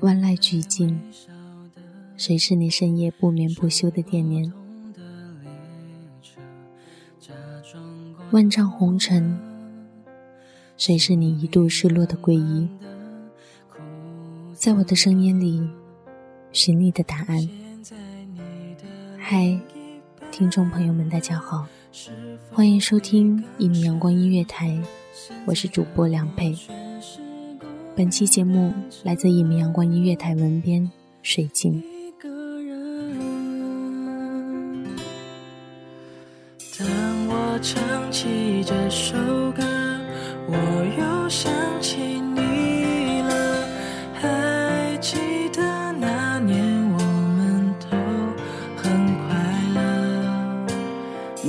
万籁俱静，谁是你深夜不眠不休的惦念？万丈红尘，谁是你一度失落的皈依？在我的声音里，寻你的答案。嗨，听众朋友们，大家好，欢迎收听一米阳光音乐台，我是主播梁佩。本期节目来自一米阳光音乐台文编水静。当我唱起这首歌，我又想起你了。还记得那年我们都很快乐。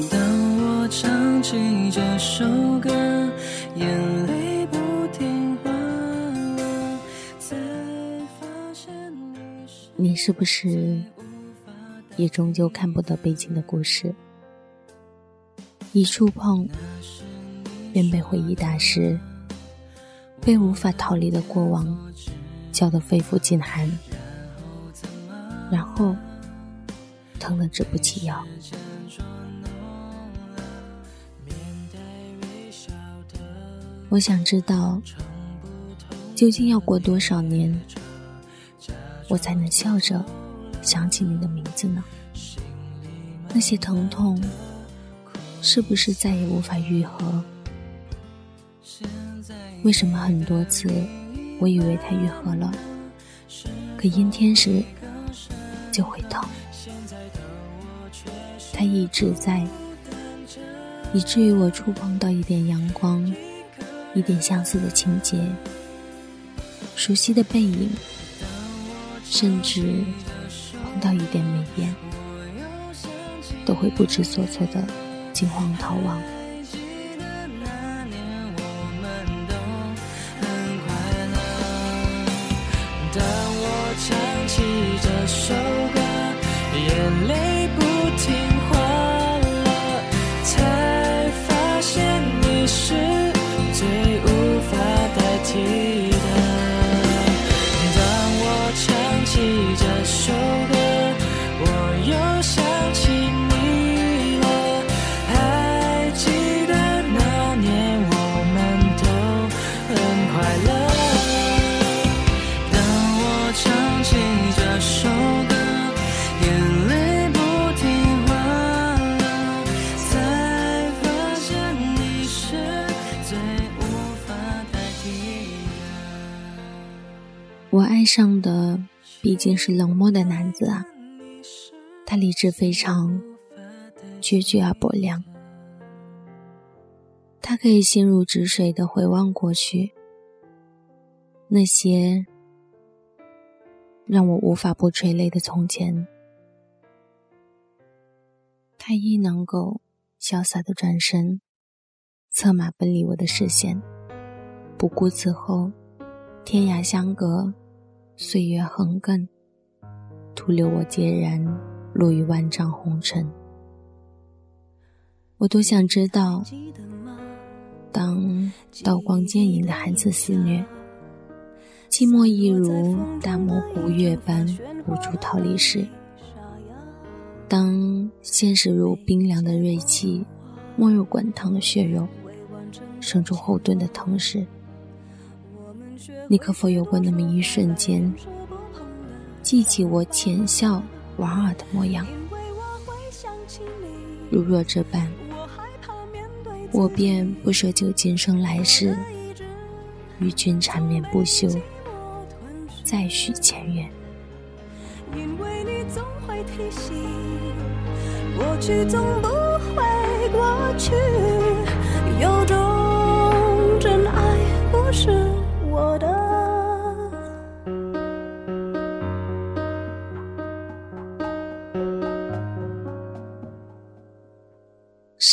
当我唱起这首歌，眼泪，你是。不是也终究看不得悲情的故事？一触碰，便被回忆打湿，被无法逃离的过往搅得肺腑尽寒，然后疼得直不起腰。我想知道，究竟要过多少年，我才能笑着想起你的名字呢？那些疼痛，是不是再也无法愈合？为什么很多次我以为它愈合了，可阴天时就会痛？它一直在，以至于我触碰到一点阳光，一点相似的情节，熟悉的背影，甚至碰到一点美颜，都会不知所措的惊慌逃亡。当我唱起这首歌，眼泪是冷漠的男子啊，他理智非常，决绝而薄凉。他可以心如止水的回望过去，那些让我无法不垂泪的从前。他亦能够潇洒的转身，策马奔离我的视线，不顾此后天涯相隔，岁月横亘，徒留我孑然落于万丈红尘。我多想知道。当刀光剑影的寒刺肆虐，寂寞亦如大漠孤月般无助逃离时；当现实如冰凉的锐器，没入滚烫的血肉，生出后盾的同时，你可否有过那么一瞬间，记起我浅笑莞尔的模样？如若这般。我便不奢求今生来世，与君缠绵不休，再续前缘。因为你总会提醒，过去总不会过去，有种真爱不是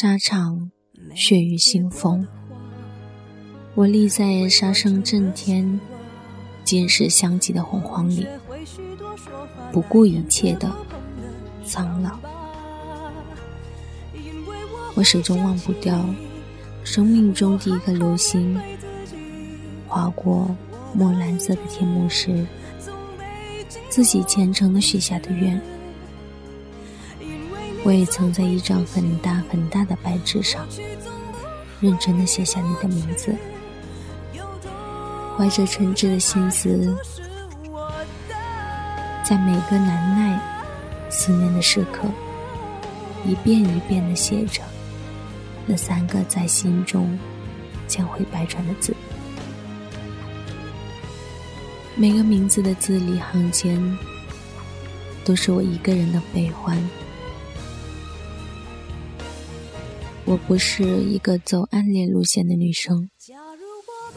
沙场。血雨腥风，我立在杀声震天、金石相击的洪荒里，不顾一切的苍老。我始终忘不掉生命中第一个流星划过墨蓝色的天幕时，自己虔诚的许下的愿。我也曾在一张很大很大的白纸上。认真的写下你的名字，怀着纯挚的心思，在每个难耐、思念的时刻，一遍一遍的写着那三个在心中将会百转的字。每个名字的字里行间，都是我一个人的悲欢。我不是一个走暗恋路线的女生，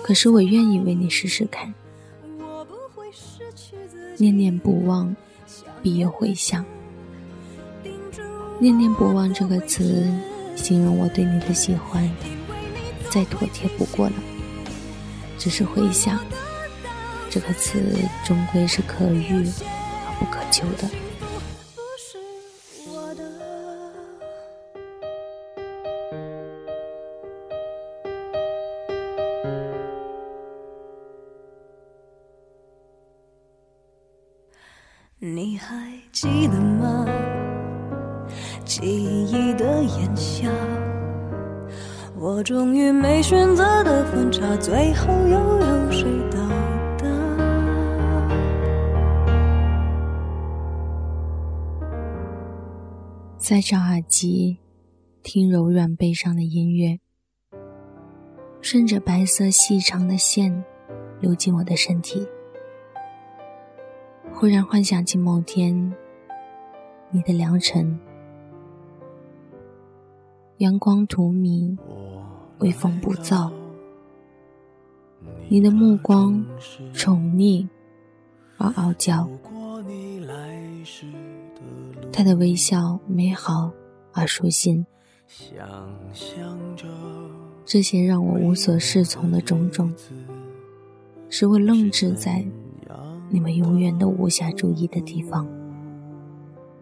可是我愿意为你试试看。念念不忘，必有回响。念念不忘这个词，形容我对你的喜欢，再妥帖不过了。只是回想，这个词终归是可遇而不可求的。炎夏，我终于没选择的分岔，最后又有谁到达？塞着耳机，听柔软悲伤的音乐，顺着白色细长的线流进我的身体。忽然幻想起某天，你的良辰，阳光荼蘼，微风不燥，你的目光宠溺而傲娇，他的微笑美好而舒心，这些让我无所适从的种种，使我愣滞在。你们永远都无暇注意的地方，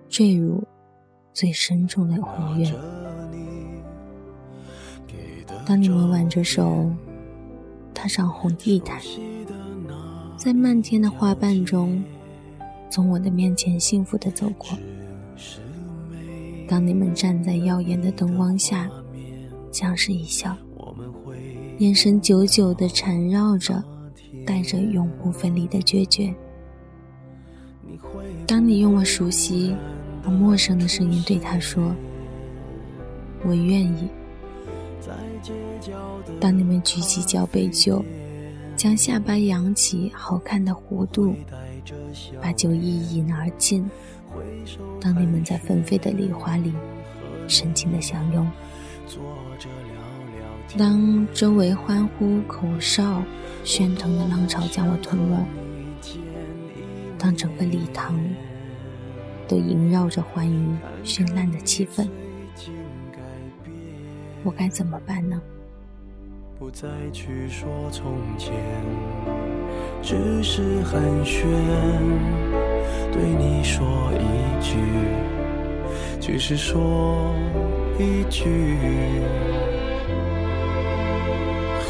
坠入最深重的宏愿。当你们挽着手，踏上红地毯，在漫天的花瓣中，从我的面前幸福的走过。当你们站在耀眼的灯光下，相视一笑，眼神久久的缠绕着。带着永不分离的决绝。当你用我熟悉而陌生的声音对他说：“我愿意。”当你们举起交杯酒，将下巴扬起，好看的弧度，把酒一饮而尽；当你们在纷飞的梨花里深情的相拥，当周围欢呼、口哨、喧腾的浪潮将我吞没，当整个礼堂都萦绕着欢愉、绚烂的气氛，我该怎么办呢？不再去说从前，只是寒暄，对你说一句，只是说一句。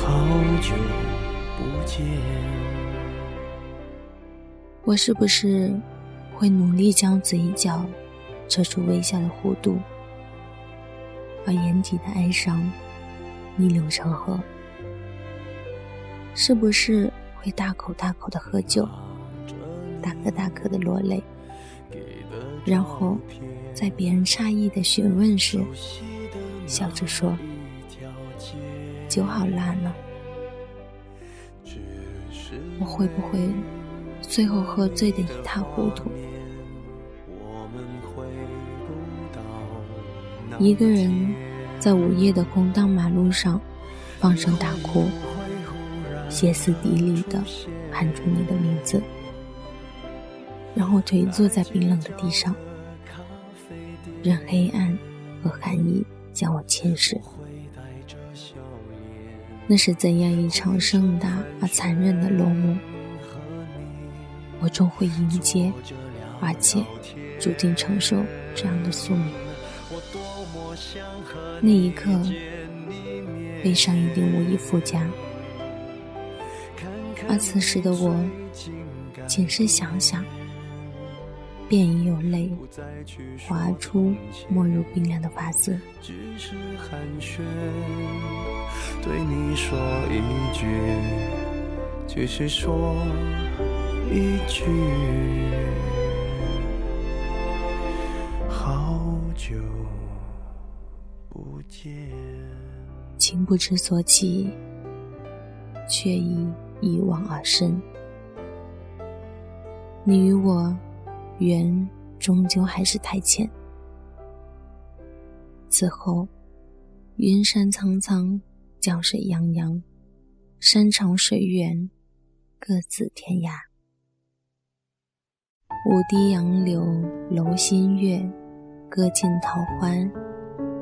好久不见。我是不是会努力将嘴角扯出微笑的弧度，把眼底的哀伤逆流成河？是不是会大口大口的喝酒，大颗大颗的落泪，然后在别人诧异的询问时，笑着说？酒好辣呢，我会不会最后喝醉的一塌糊涂？一个人在午夜的空荡马路上放声大哭，歇斯底里的喊出你的名字，然后颓坐在冰冷的地上，任黑暗和寒意将我侵蚀。那是怎样一场盛大而残忍的落幕？我终会迎接，而且注定承受这样的宿命。那一刻，悲伤一定无以复加。而此时的我，仅是想想，便已有泪滑出，没入冰凉的发丝。对你说一句，只是说一句，不知所起，却已一往而深。你与我，缘终究还是太浅。此后，云山苍苍。江水泱泱，山长水远，各自天涯。舞堤杨柳楼新月，歌尽桃花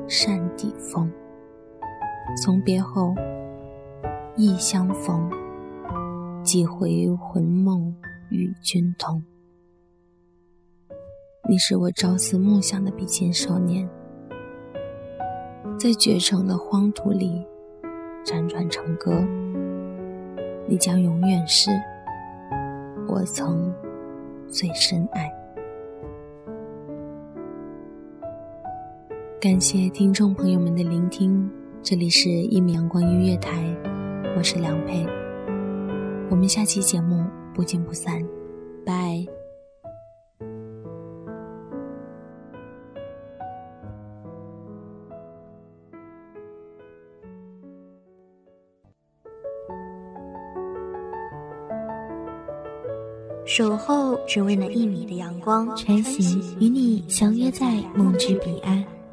扇底风。从别后，忆相逢，几回魂梦与君同。你是我朝思暮想的笔尖少年，在绝城的荒土里。辗转成歌，你将永远是我曾最深爱。感谢听众朋友们的聆听，这里是《一米阳光音乐台》，我是梁佩，我们下期节目不见不散，拜。守候只为那一米的阳光，晨行与你相约在梦之彼岸。